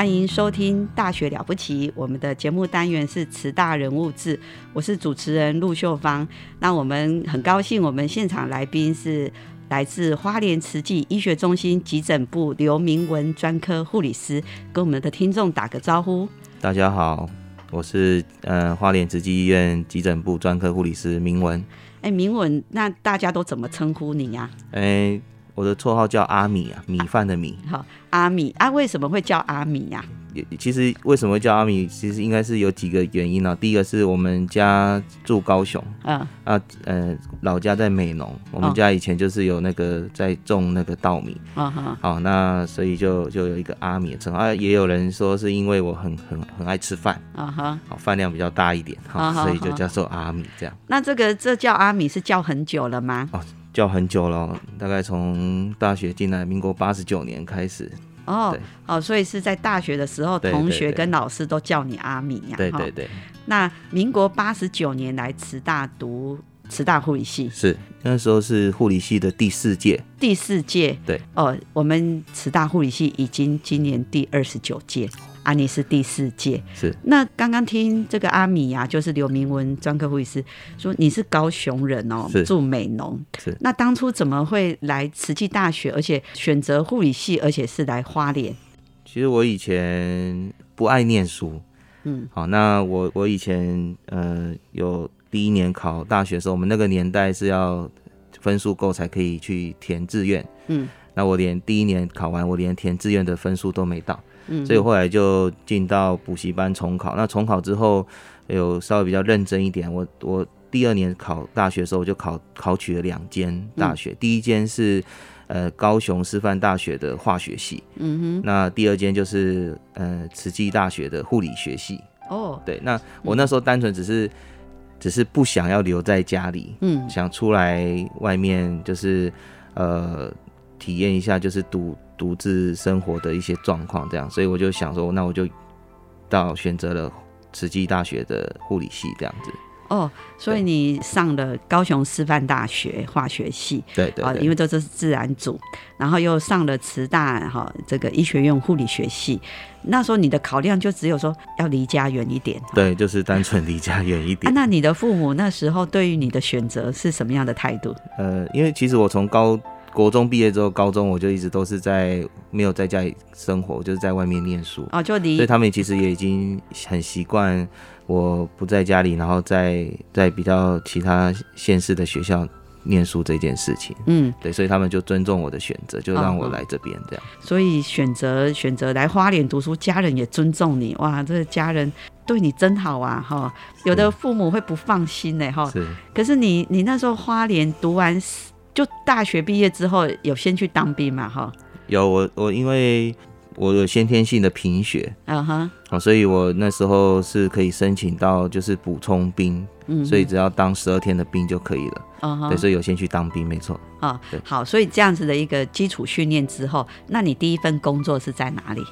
欢迎收听《大学了不起》，我们的节目单元是慈大人物志，我是主持人陆秀芳。那我们很高兴，我们现场来宾是来自花莲慈济医学中心急诊部刘明文专科护理师，跟我们的听众打个招呼。大家好，我是呃花莲慈济医院急诊部专科护理师明文。哎，明文，那大家都怎么称呼你呀、哎、我的绰号叫阿米啊，米饭的米。好，阿米啊，为什么会叫阿米呀、也其实为什么会叫阿米？其实应该是有几个原因啊。第一个是我们家住高雄嗯，啊，呃，老家在美浓，我们哦家以前就是有那个在种那个稻米。啊哈，好，那所以就就有一个阿米的称号。啊，也有人说是因为我很很很爱吃饭，啊哈。好饭量比较大一点，啊好，所以就叫做阿米这样。那这个这叫阿米是叫很久了吗？叫很久了哦，大概从大学进来，民国八十九年开始。哦对，哦，所以是在大学的时候，同学跟老师都叫你阿米呀、哈对对对，那民国八十九年来慈大读慈大护理系。是那时候是护理系的第四届，第四届，对，哦，我们慈大护理系已经今年第二十九届，啊，你是第四届。是。那刚刚听这个阿米呀、就是刘明文专科护理师说你是高雄人哦，是。住美浓。是。那当初怎么会来慈济大学，而且选择护理系，而且是来花莲？其实我以前不爱念书，嗯，好，那我我以前呃有第一年考大学的时候，我们那个年代是要分数够才可以去填志愿，嗯，那我连第一年考完，我连填志愿的分数都没到，嗯。所以我后来就进到补习班重考。那重考之后有稍微比较认真一点，我我第二年考大学的时候，我就考考取了两间大学，第一间是呃高雄师范大学的化学系，嗯哼，那第二间就是呃慈济大学的护理学系。哦，对，那我那时候单纯只是只是不想要留在家里，嗯。想出来外面就是呃体验一下就是独独自生活的一些状况，这样，所以我就想说，那我就到选择了慈济大学的护理系这样子。哦，所以你上了高雄师范大学化学系啊，对对对因为这这是自然组，然后又上了慈大哈这个医学院护理学系。那时候你的考量就只有说要离家远一点。对，就是单纯离家远一啊，点。那你的父母那时候对于你的选择是什么样的态度？呃，因为其实我从高国中毕业之后，高中我就一直都是在没有在家里生活，就是在外面念书。哦，就离所以他们其实也已经很习惯我不在家里，然后在在比较其他县市的学校念书这件事情。嗯，对，所以他们就尊重我的选择，就让我来这边这样。所以选择选择来花莲读书，家人也尊重你，哇，这个家人对你真好啊，哈。有的父母会不放心呢，哈。是可是你你那时候花莲读完就大学毕业之后，有先去当兵嘛，哈。有我我因为我有先天性的贫血嗯哼，好，所以我那时候是可以申请到就是补充兵，嗯哼，所以只要当十二天的兵就可以了。嗯哼，对，所以有先去当兵，没错。啊对，好，所以这样子的一个基础训练之后，那你第一份工作是在哪里？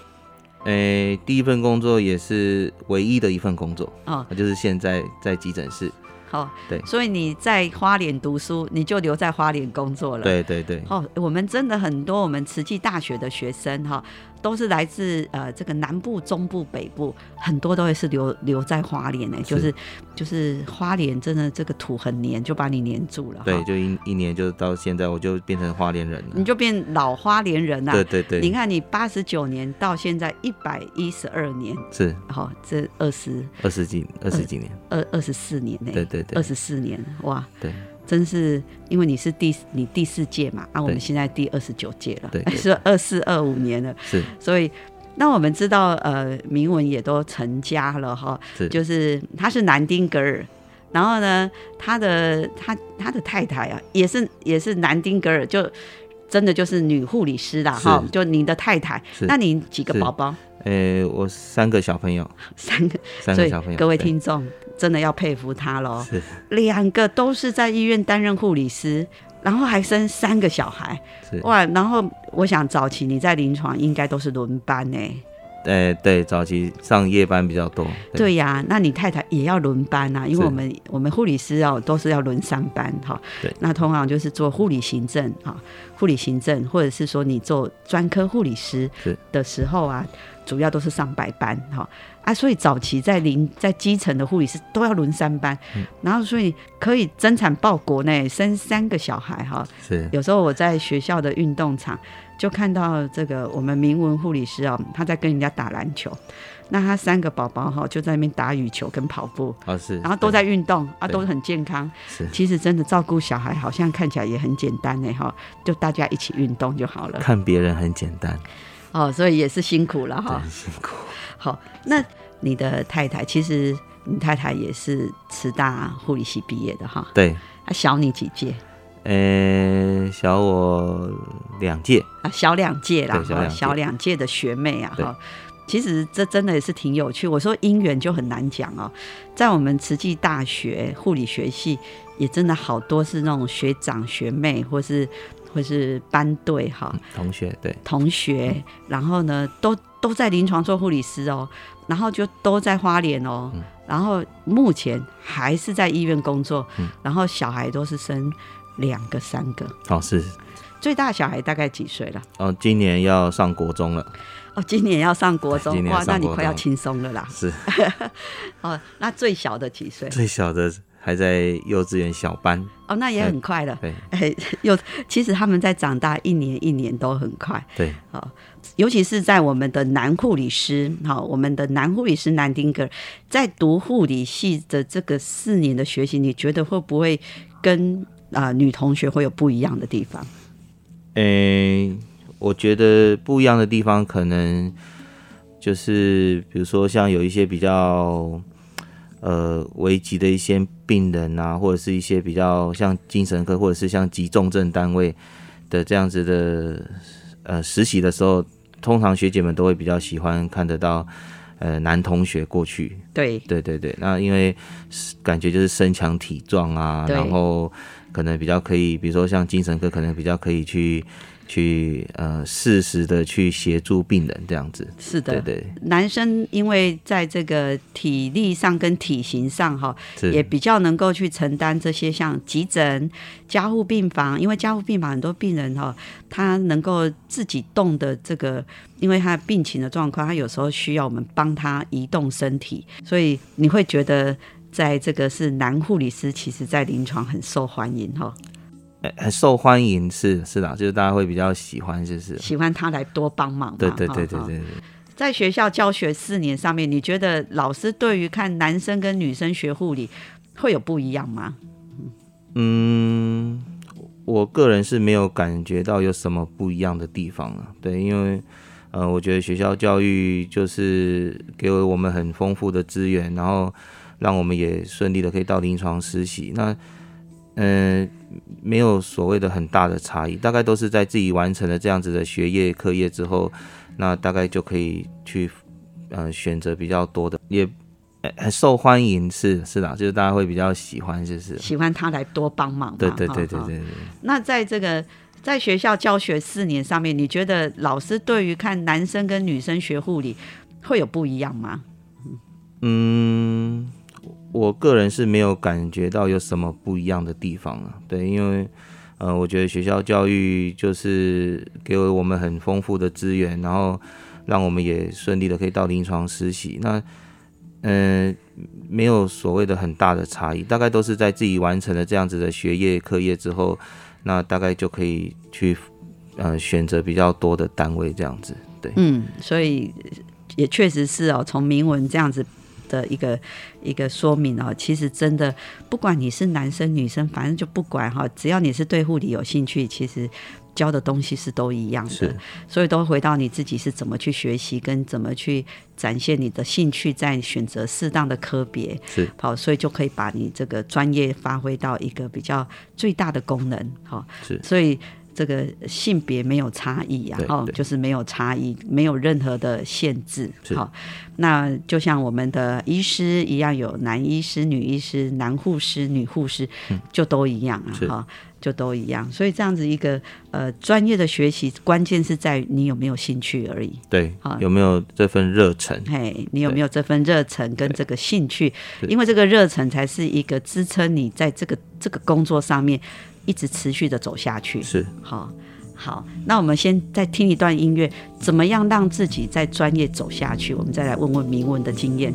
诶、第一份工作也是唯一的一份工作，哦，就是现在在急诊室。好，对所以你在花莲读书，你就留在花莲工作了。，对对对，哦，我们真的很多我们慈济大学的学生哈、都是来自呃这个南部、中部、北部，很多都会是留留在花莲呢、就是就是花莲真的这个土很黏，就把你黏住了。对，就一一年就到现在，我就变成花莲人了。你就变老花莲人了、对对对，你看，你八十九年到现在一百一十二年，是。好、这二十二十几二十几年，二二十四年呢、对对对。二十四年，哇，对，真是因为你是第你第四届嘛，啊，我们对现在第二十九届了，对 对。是二四二五年了，是。所以。那我们知道，呃，铭文也都成家了哈，是。就是他是南丁格尔，然后呢，他的他他的太太啊，也是也是南丁格尔，就真的就是女护理师啦哈，就你的太太，是。那你几个是。宝宝？呃，我三个小朋友，三个，三个小朋友，各位对。听众真的要佩服他喽。是两个都是在医院担任护理师，然后还生三个小孩，哇！然后我想早期你在临床应该都是轮班呢。呃，对，早期上夜班比较多，对呀、那你太太也要轮班啊，因为我们我们护理师哦都是要轮三班哈。对那通常就是做护理行政哈，护理行政或者是说你做专科护理师是的时候啊，主要都是上白班哈啊，所以早期在临在基层的护理师都要轮三班，嗯然后所以可以增产报国呢，生三个小孩哈。是有时候我在学校的运动场就看到这个我们明文护理师哦，他在跟人家打篮球，那他三个宝宝哈就在那边打羽球跟跑步，哦是，然后都在运动啊，对都很健康。是其实真的照顾小孩好像看起来也很简单呢哈，就大家一起运动就好了看别人很简单，哦，所以也是辛苦了哈。很辛苦，好，那你的太太其实你太太也是慈大护理系毕业的哈，对，她小你几届？呃，小我两届，啊，小两届啦，小两届的学妹啊，哈。其实这真的也是挺有趣。我说姻缘就很难讲哦，在我们慈济大学护理学系，也真的好多是那种学长学妹，或是或是班队哈、嗯同学，对，同学，然后呢，都都在临床做护理师哦，然后就都在花莲哦，嗯。然后目前还是在医院工作，嗯。然后小孩都是生两个、三个，哦是，最大小孩大概几岁了？哦，今年要上国中了，哦，今年要上国中哇那你快要中轻松了啦。是。哦，那最小的几岁？最小的还在幼稚园小班，哦，那也很快了。对哎，又其实他们在长大一年一年都很快，对，尤其是在我们的男护理师，好，我们的男护理师南丁格尔在读护理系的这个四年的学习，你觉得会不会跟啊、呃女同学会有不一样的地方？诶、我觉得不一样的地方可能就是，比如说像有一些比较呃危急的一些病人啊，或者是一些比较像精神科或者是像急重症单位的这样子的呃实习的时候，通常学姐们都会比较喜欢看得到呃男同学过去，对，对对对，那因为是感觉就是身强体壮啊，然后可能比较可以，比如说像精神科，可能比较可以去去呃适时的去协助病人这样子。是的。对对，男生因为在这个体力上跟体型上哈，也比较能够去承担这些像急诊、加护病房，因为加护病房很多病人哈，他能够自己动的这个，因为他病情的状况，他有时候需要我们帮他移动身体，所以你会觉得在这个是男护理师，其实在临床很受欢迎哈，呃很受欢迎，是是的，就是大家会比较喜欢，就是喜欢他来多帮忙。对对对对对对。在学校教学四年上面，你觉得老师对于看男生跟女生学护理会有不一样吗？嗯，我个人是没有感觉到有什么不一样的地方啊。对，因为呃，我觉得学校教育就是给我们很丰富的资源，然后让我们也顺利的可以到临床实习。那嗯、呃没有所谓的很大的差异，大概都是在自己完成了这样子的学业课业之后，那大概就可以去呃选择比较多的，也呃很受欢迎，是是的，就是大家会比较喜欢，就是喜欢他来多帮忙？对对对对对。那在这个在学校教学四年上面，你觉得老师对于看男生跟女生学护理会有不一样吗？嗯，我个人是没有感觉到有什么不一样的地方啊。对，因为呃，我觉得学校教育就是给我们很丰富的资源，然后让我们也顺利的可以到临床实习。那嗯，没有所谓的很大的差异，大概都是在自己完成了这样子的学业课业之后，那大概就可以去呃选择比较多的单位这样子。对，嗯，所以也确实是哦，从铭文这样子的一个一个说明哦，其实真的不管你是男生女生，反正就不管哈，只要你是对护理有兴趣，其实。教的东西是都一样的，所以都回到你自己是怎么去学习，跟怎么去展现你的兴趣，在选择适当的科别，是。好，所以就可以把你这个专业发挥到一个比较最大的功能，好，是，所以这个性别没有差异啊，哦，就是没有差异，没有任何的限制，好，那就像我们的医师一样，有男医师、女医师、男护士、女护士，就都一样啊，哈。就都一样，所以这样子一个呃专业的学习，关键是在你有没有兴趣而已。对，有没有这份热忱？嘿，你有没有这份热忱跟这个兴趣？因为这个热忱才是一个支撑你在这个这个工作上面一直持续的走下去。是，好，好，那我们先再听一段音乐，怎么样让自己在专业走下去？我们再来问问明文的经验。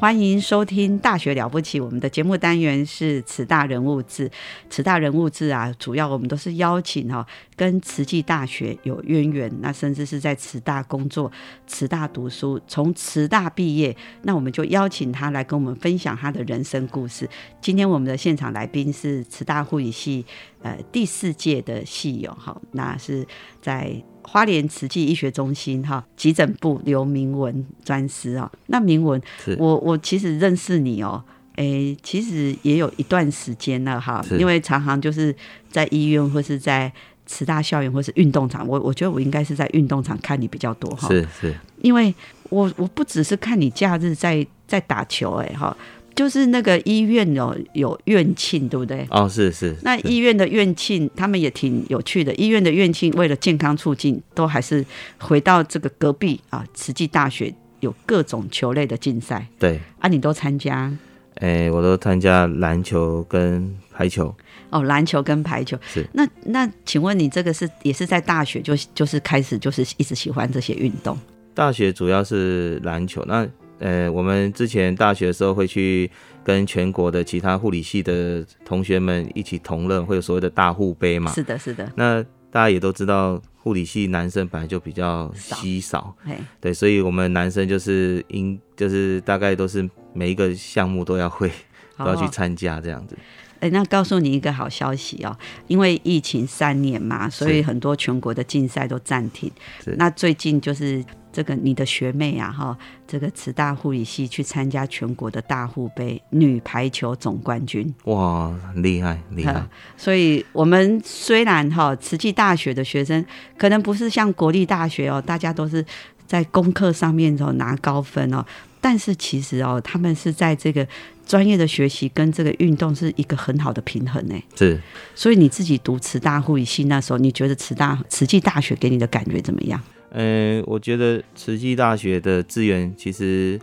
欢迎收听《大学了不起》，我们的节目单元是“慈大人物志”。慈大人物志啊，主要我们都是邀请哈，跟慈济大学有渊源，那甚至是在慈大工作、慈大读书，从慈大毕业，那我们就邀请他来跟我们分享他的人生故事。今天我们的现场来宾是慈大护理系呃第四届的系友哈，那是在。花莲慈济医学中心哈急诊部刘明文专师啊，那明文，我我其实认识你哦，哎，其实也有一段时间了哈，因为常常就是在医院或是在慈大校园或是运动场，我我觉得我应该是在运动场看你比较多哈，是是，因为我我不只是看你假日在在打球哎哈。就是那个医院哦有院庆，对不对？哦，是是。那医院的院庆，他们也挺有趣的。医院的院庆为了健康促进，都还是回到这个隔壁啊，慈济大学有各种球类的竞赛。对啊，你都参加？哎，我都参加篮球跟排球。哦，篮球跟排球是。那那，请问你这个是也是在大学就就是开始就是一直喜欢这些运动？大学主要是篮球，那。呃，我们之前大学的时候会去跟全国的其他护理系的同学们一起同乐，会有所谓的大护杯嘛？是的，是的。那大家也都知道，护理系男生本来就比较稀少，对，所以我们男生就是应就是大概都是每一个项目都要会，都要去参加这样子。哎，那告诉你一个好消息哦，因为疫情三年嘛，所以很多全国的竞赛都暂停。那最近就是这个你的学妹啊，哈，这个慈大护理系去参加全国的大护杯女排球总冠军。哇，厉害厉害！所以我们虽然哈慈济大学的学生可能不是像国立大学哦，大家都是在功课上面哦拿高分哦，但是其实哦，他们是在这个。专业的学习跟这个运动是一个很好的平衡呢。是，所以你自己读慈大护理系那时候，你觉得慈大慈济大学给你的感觉怎么样？呃，我觉得慈济大学的资源其实，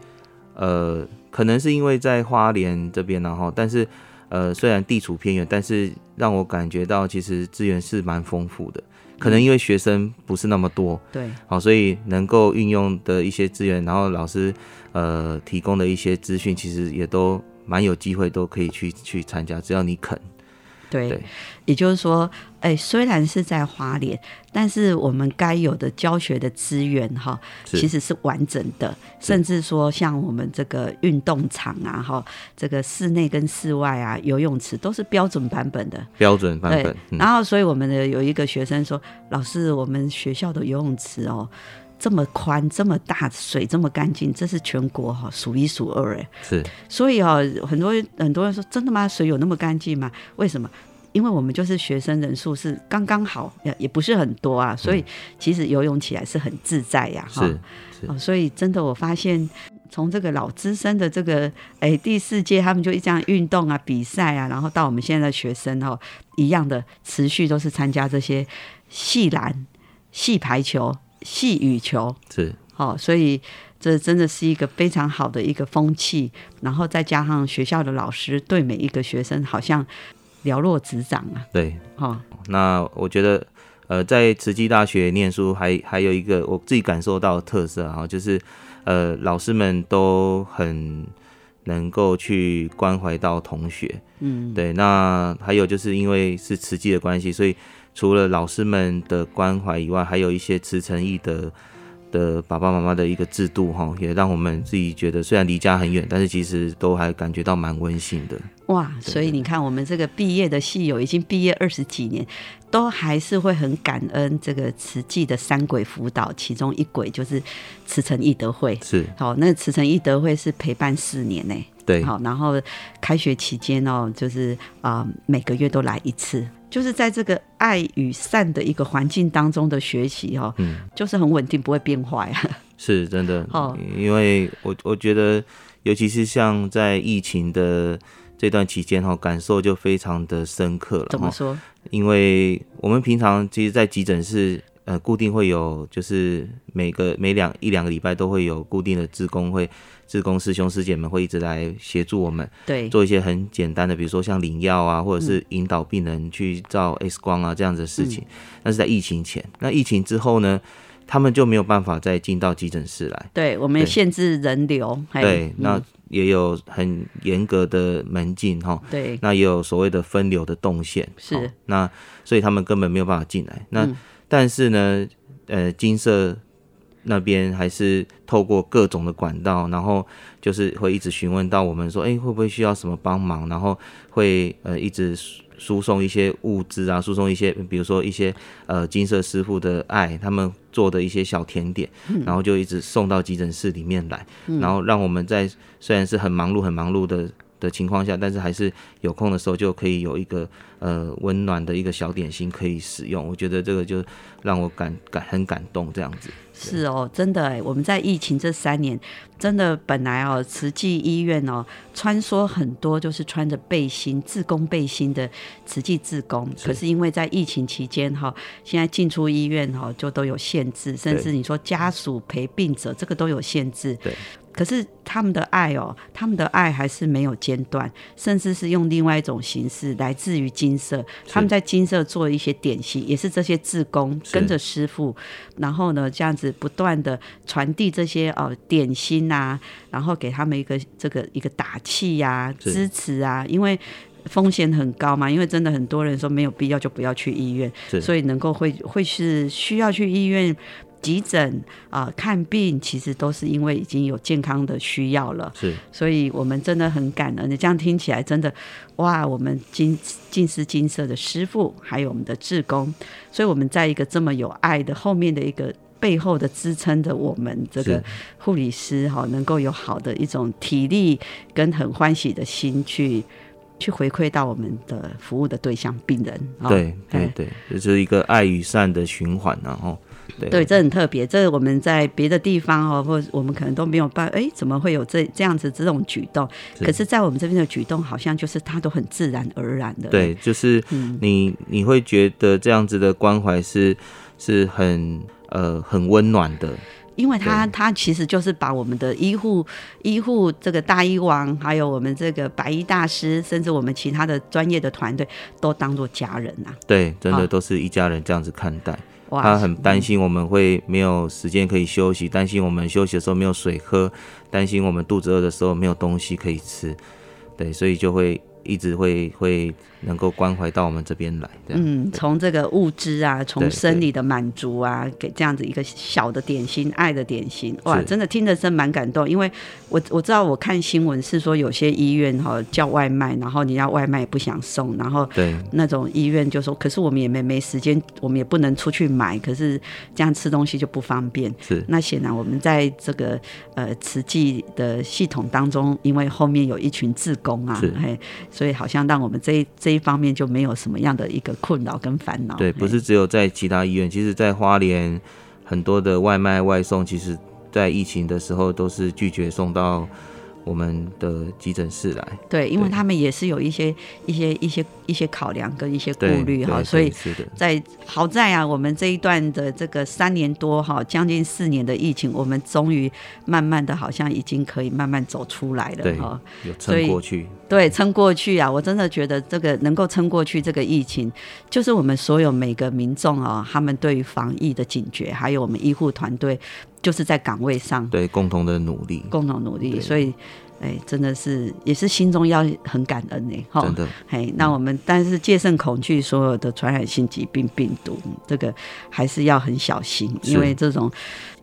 呃，可能是因为在花莲这边然后，但是呃，虽然地处偏远，但是让我感觉到其实资源是蛮丰富的。可能因为学生不是那么多，对，好，所以能够运用的一些资源，然后老师呃提供的一些资讯，其实也都。蛮有机会都可以去去参加，只要你肯。对，也就是说，哎，虽然是在花莲，但是我们该有的教学的资源哈，其实是完整的。甚至说，像我们这个运动场啊，哈，这个室内跟室外啊，游泳池都是标准版本的。标准版本。然后，所以我们的有一个学生说：“老师，我们学校的游泳池哦。”这么宽，这么大，水这么干净，这是全国哈数一数二哎。是，所以啊，很多很多人说，真的吗？水有那么干净吗？为什么？因为我们就是学生人数是刚刚好，也也不是很多啊，所以其实游泳起来是很自在呀。是是。所以真的，我发现从这个老资深的这个哎第四届，他们就一这样运动啊、比赛啊，然后到我们现在的学生哦，一样的持续都是参加这些系篮、系排球。细羽球是哦，所以这真的是一个非常好的一个风气，然后再加上学校的老师对每一个学生好像了若指掌啊。对，好，那我觉得呃，在慈济大学念书还还有一个我自己感受到的特色啊，就是呃，老师们都很能够去关怀到同学。嗯，对，那还有就是因为是慈济的关系，所以。除了老师们的关怀以外，还有一些慈诚义的的爸爸妈妈的一个制度哈，也让我们自己觉得虽然离家很远，但是其实都还感觉到蛮温馨的。哇，所以你看，我们这个毕业的戏友已经毕业二十几年，都还是会很感恩这个慈济的三轨辅导，其中一轨就是慈诚义德会。是，好，那慈诚义德会是陪伴四年呢。对，好，然后开学期间哦，就是啊，每个月都来一次。就是在这个爱与善的一个环境当中的学习哈，嗯，就是很稳定，不会变坏啊。是真的，哦，因为我我觉得，尤其是像在疫情的这段期间哈，感受就非常的深刻了。怎么说？因为我们平常其实，在急诊室。呃，固定会有，就是每个每两一两个礼拜都会有固定的职工会，职工师兄师姐们会一直来协助我们，对，做一些很简单的，比如说像领药啊，或者是引导病人去照 X 光啊这样子的事情。那是在疫情前，那疫情之后呢，他们就没有办法再进到急诊室来，对，我们限制人流，对，那也有很严格的门禁哈，对，那也有所谓的分流的动线，是，那所以他们根本没有办法进来，那。但是呢，呃，金色那边还是透过各种的管道，然后就是会一直询问到我们说，哎，会不会需要什么帮忙？然后会呃一直输送一些物资啊，输送一些，比如说一些呃金色师傅的爱，他们做的一些小甜点，然后就一直送到急诊室里面来，然后让我们在虽然是很忙碌、很忙碌的。的情况下，但是还是有空的时候就可以有一个呃温暖的一个小点心可以使用，我觉得这个就让我感感很感动这样子。是哦，真的哎，我们在疫情这三年，真的本来哦，慈济医院哦，穿梭很多就是穿着背心、自工背心的慈济自工，可是因为在疫情期间哈，现在进出医院哈就都有限制，甚至你说家属陪病者这个都有限制。对。可是他们的爱哦，他们的爱还是没有间断，甚至是用另外一种形式，来自于金色。他们在金色做一些点心，也是这些志工跟着师傅，然后呢这样子不断的传递这些哦点心啊，然后给他们一个这个一个打气呀、支持啊，因为。风险很高嘛，因为真的很多人说没有必要就不要去医院，所以能够会会是需要去医院急诊啊、看病，其实都是因为已经有健康的需要了。是所以我们真的很感恩。你这样听起来真的，哇！我们金金丝金色的师傅，还有我们的志工，所以我们在一个这么有爱的后面的一个背后的支撑着我们这个护理师哈，能够有好的一种体力跟很欢喜的心去去回馈到我们的服务的对象病人。哦对对哎对，这是一个爱与善的循环然后对对，这很特别，这我们在别的地方哦，或者我们可能都没有办，哎，怎么会有这这样子这种举动？是可是，在我们这边的举动，好像就是它都很自然而然的。对，就是嗯你你会觉得这样子的关怀是是很呃很温暖的，因为他他其实就是把我们的医护医护这个大医王，还有我们这个白衣大师，甚至我们其他的专业的团队，都当做家人呐、对，真的都是一家人这样子看待。哇他很担心我们会没有时间可以休息，担心我们休息的时候没有水喝，担心我们肚子饿的时候没有东西可以吃，对，所以就会一直会会能够关怀到我们这边来，这样。嗯，从这个物质啊，从生理的满足啊，给这样子一个小的点心，爱的点心，哇，真的听着真蛮感动。因为我我知道我看新闻是说有些医院哈、叫外卖，然后你要外卖也不想送，然后对那种医院就说，可是我们也没没时间，我们也不能出去买，可是这样吃东西就不方便。是那显然我们在这个呃慈济的系统当中，因为后面有一群志工啊是，嘿，所以好像让我们这一这一方面就没有什么样的一个困扰跟烦恼。对，不是只有在其他医院，其实在花莲很多的外卖外送，其实在疫情的时候都是拒绝送到我们的急诊室来。对，因为他们也是有一些一些一些一些考量跟一些顾虑哈，所以在好在啊，我们这一段的这个三年多哈，将近四年的疫情，我们终于慢慢的好像已经可以慢慢走出来了哈。，有撑过去。对，撑过去啊！我真的觉得这个能够撑过去这个疫情，就是我们所有每个民众啊，他们对于防疫的警觉，还有我们医护团队，就是在岗位上对共同的努力，共同努力，所以。哎，真的是也是心中要很感恩呢，哈。真的。嘿，那我们但是戒慎恐惧所有的传染性疾病病毒，这个还是要很小心，因为这种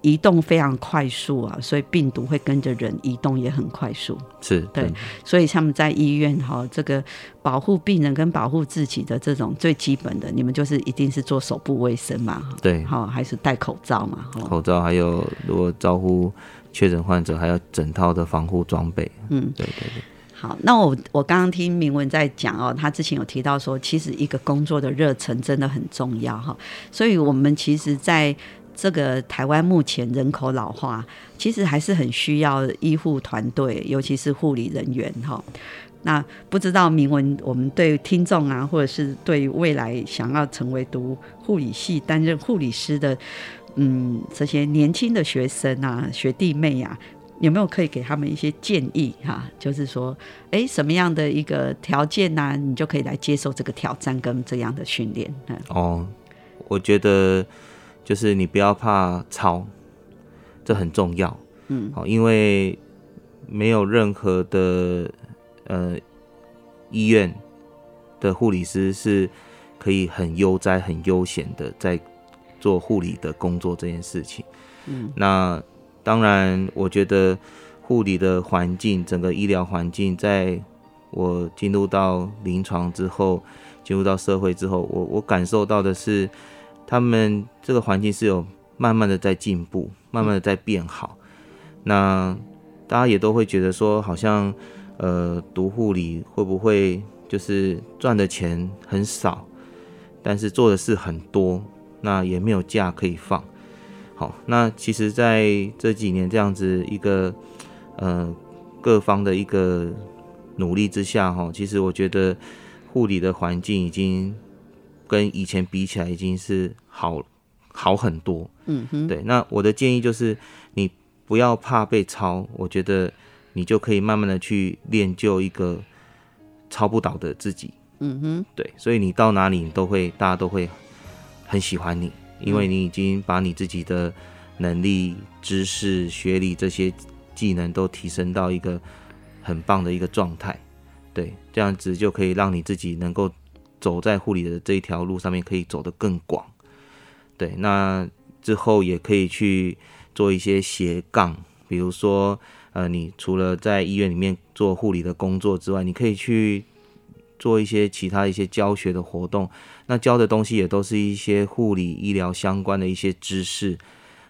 移动非常快速啊，所以病毒会跟着人移动也很快速。是对，所以他们在医院哈，这个保护病人跟保护自己的这种最基本的，你们就是一定是做手部卫生嘛，对好，还是戴口罩嘛，哈，口罩还有如果招呼确诊患者，还有整套的防护装备。嗯，对对对，好，那我我刚刚听明文在讲哦，他之前有提到说，其实一个工作的热忱真的很重要哈，所以我们其实在这个台湾目前人口老化，其实还是很需要医护团队，尤其是护理人员哈。那不知道明文，我们对听众啊，或者是对未来想要成为读护理系、担任护理师的，嗯，这些年轻的学生啊、学弟妹啊，有没有可以给他们一些建议哈、就是说，哎，什么样的一个条件呢、你就可以来接受这个挑战跟这样的训练？嗯哦，我觉得就是你不要怕操，这很重要。嗯好，因为没有任何的呃医院的护理师是可以很悠哉、很悠闲的在做护理的工作这件事情。嗯那当然，我觉得护理的环境，整个医疗环境，在我进入到临床之后，进入到社会之后，我我感受到的是，他们这个环境是有慢慢的在进步，慢慢的在变好。那大家也都会觉得说，好像呃读护理会不会就是赚的钱很少，但是做的事很多，那也没有假可以放。好，那其实在这几年这样子一个呃各方的一个努力之下，哈，其实我觉得护理的环境已经跟以前比起来已经是好好很多。嗯哼，对，那我的建议就是你不要怕被抄，我觉得你就可以慢慢的去练就一个抄不倒的自己。嗯哼，对，所以你到哪里你都会，大家都会很喜欢你，因为你已经把你自己的能力、知识、学历这些技能都提升到一个很棒的一个状态。对，这样子就可以让你自己能够走在护理的这一条路上面，可以走得更广。对，那之后也可以去做一些斜杠，比如说，呃，你除了在医院里面做护理的工作之外，你可以去做一些其他一些教学的活动。那教的东西也都是一些护理医疗相关的一些知识。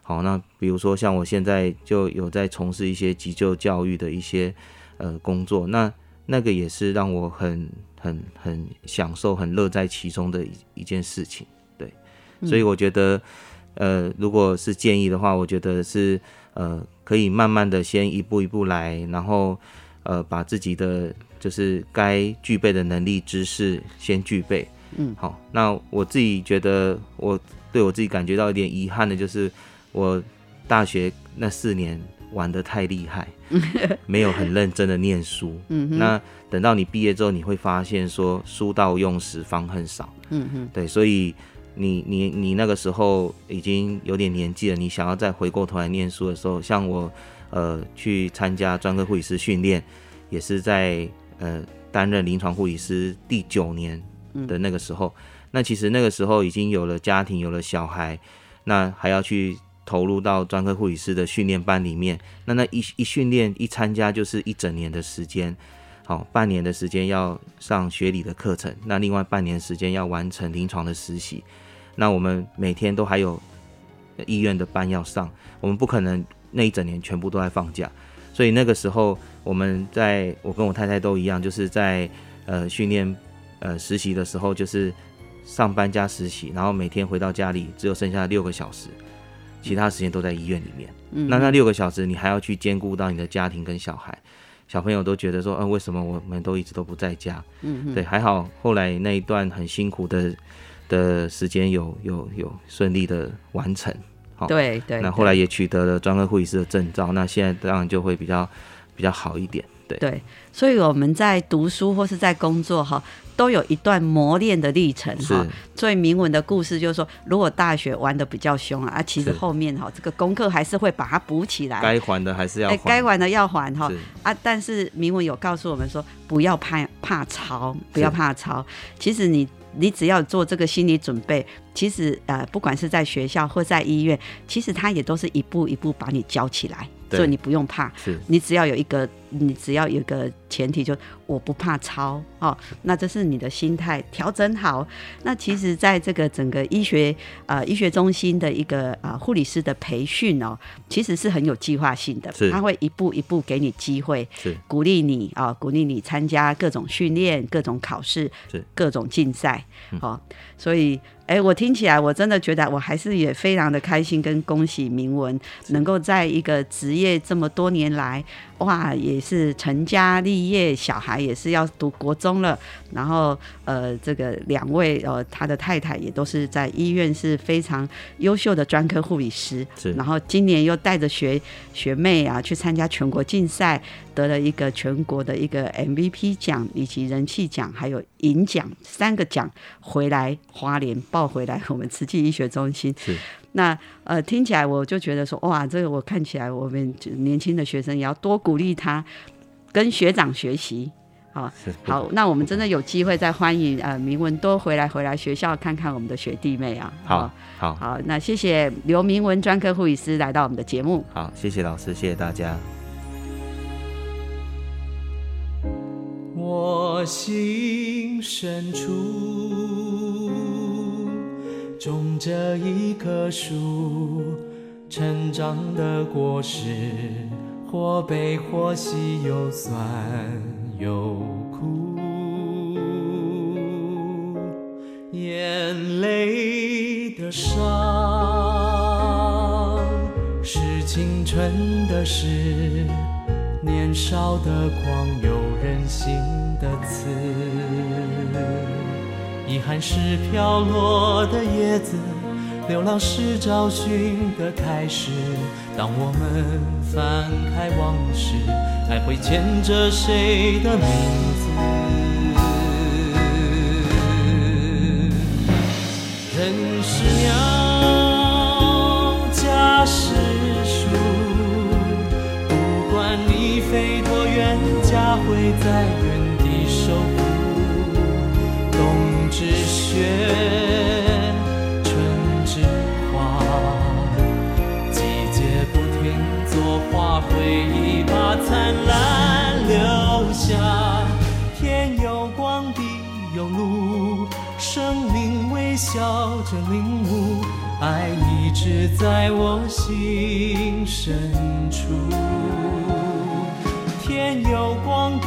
好，那比如说像我现在就有在从事一些急救教育的一些呃工作，那那个也是让我很很很享受、很乐在其中的一一件事情。对，所以我觉得。呃，如果是建议的话，我觉得是呃，可以慢慢的先一步一步来，然后呃，把自己的就是该具备的能力、知识先具备。嗯，好。那我自己觉得，我对我自己感觉到一点遗憾的就是，我大学那四年玩的太厉害，没有很认真的念书。嗯那等到你毕业之后，你会发现说，书到用时方恨少。嗯哼。对，所以。你你你那个时候已经有点年纪了，你想要再回过头来念书的时候，像我，呃，去参加专科护理师训练，也是在呃担任临床护理师第九年的那个时候，那其实那个时候已经有了家庭，有了小孩，那还要去投入到专科护理师的训练班里面，那那一一训练一参加就是一整年的时间，好，半年的时间要上学理的课程，那另外半年时间要完成临床的实习。那我们每天都还有医院的班要上，我们不可能那一整年全部都在放假，所以那个时候我们在我跟我太太都一样，就是在呃训练呃实习的时候，就是上班加实习，然后每天回到家里只有剩下六个小时，其他时间都在医院里面。嗯那那六个小时你还要去兼顾到你的家庭跟小孩，小朋友都觉得说，嗯，为什么我们都一直都不在家？嗯对，还好后来那一段很辛苦的。的时间有有有顺利的完成，好，对对，那后来也取得了专科护理师的证照，那现在当然就会比较比较好一点，对。对，所以我们在读书或是在工作哈，都有一段磨练的历程哈。所以铭文的故事就是说，如果大学玩的比较凶啊，啊，其实后面哈这个功课还是会把它补起来，该还的还是要，还，该还的要还哈啊。但是铭文有告诉我们说，不要怕怕抄，不要怕抄，其实你。你只要做这个心理准备，其实呃，不管是在学校或在医院，其实他也都是一步一步把你教起来，所以你不用怕。你只要有一个，你只要有个前提，就我不怕抄哦。那这是你的心态调整好。那其实，在这个整个医学呃医学中心的一个啊护理师的培训哦，其实是很有计划性的，他会一步一步给你机会，是鼓励你啊，鼓励你参加各种训练、各种考试、各种竞赛。好，所以，哎，我听起来，我真的觉得，我还是也非常的开心，跟恭喜铭文能够在一个职业这么多年来。哇，也是成家立业，小孩也是要读国中了。然后，呃，这个两位呃，他的太太也都是在医院是非常优秀的专科护理师。是。然后今年又带着学学妹啊去参加全国竞赛，得了一个全国的一个 MVP 奖，以及人气奖，还有银奖三个奖回来花莲抱回来我们慈济医学中心。是。那呃，听起来我就觉得说，哇，这个我看起来我们年轻的学生也要多鼓励他，跟学长学习，好，好，那我们真的有机会再欢迎呃明文多回来回来学校看看我们的学弟妹啊，好，好，好，那谢谢刘明文专科护理师来到我们的节目，好，谢谢老师，谢谢大家。我心深处。种着一棵树，成长的果实，或悲或喜，又酸又苦。眼泪的伤，是青春的事，年少的狂，有任性的刺。遗憾是飘落的叶子，流浪是找寻的开始。当我们翻开往事，还会牵着谁的名字？人是鸟，家是树，不管你飞多远，家会在原雪，春之花，季节不停作画，回忆把灿烂留下。天有光，地有路，生命微笑着领悟，爱一直在我心深处。天有光。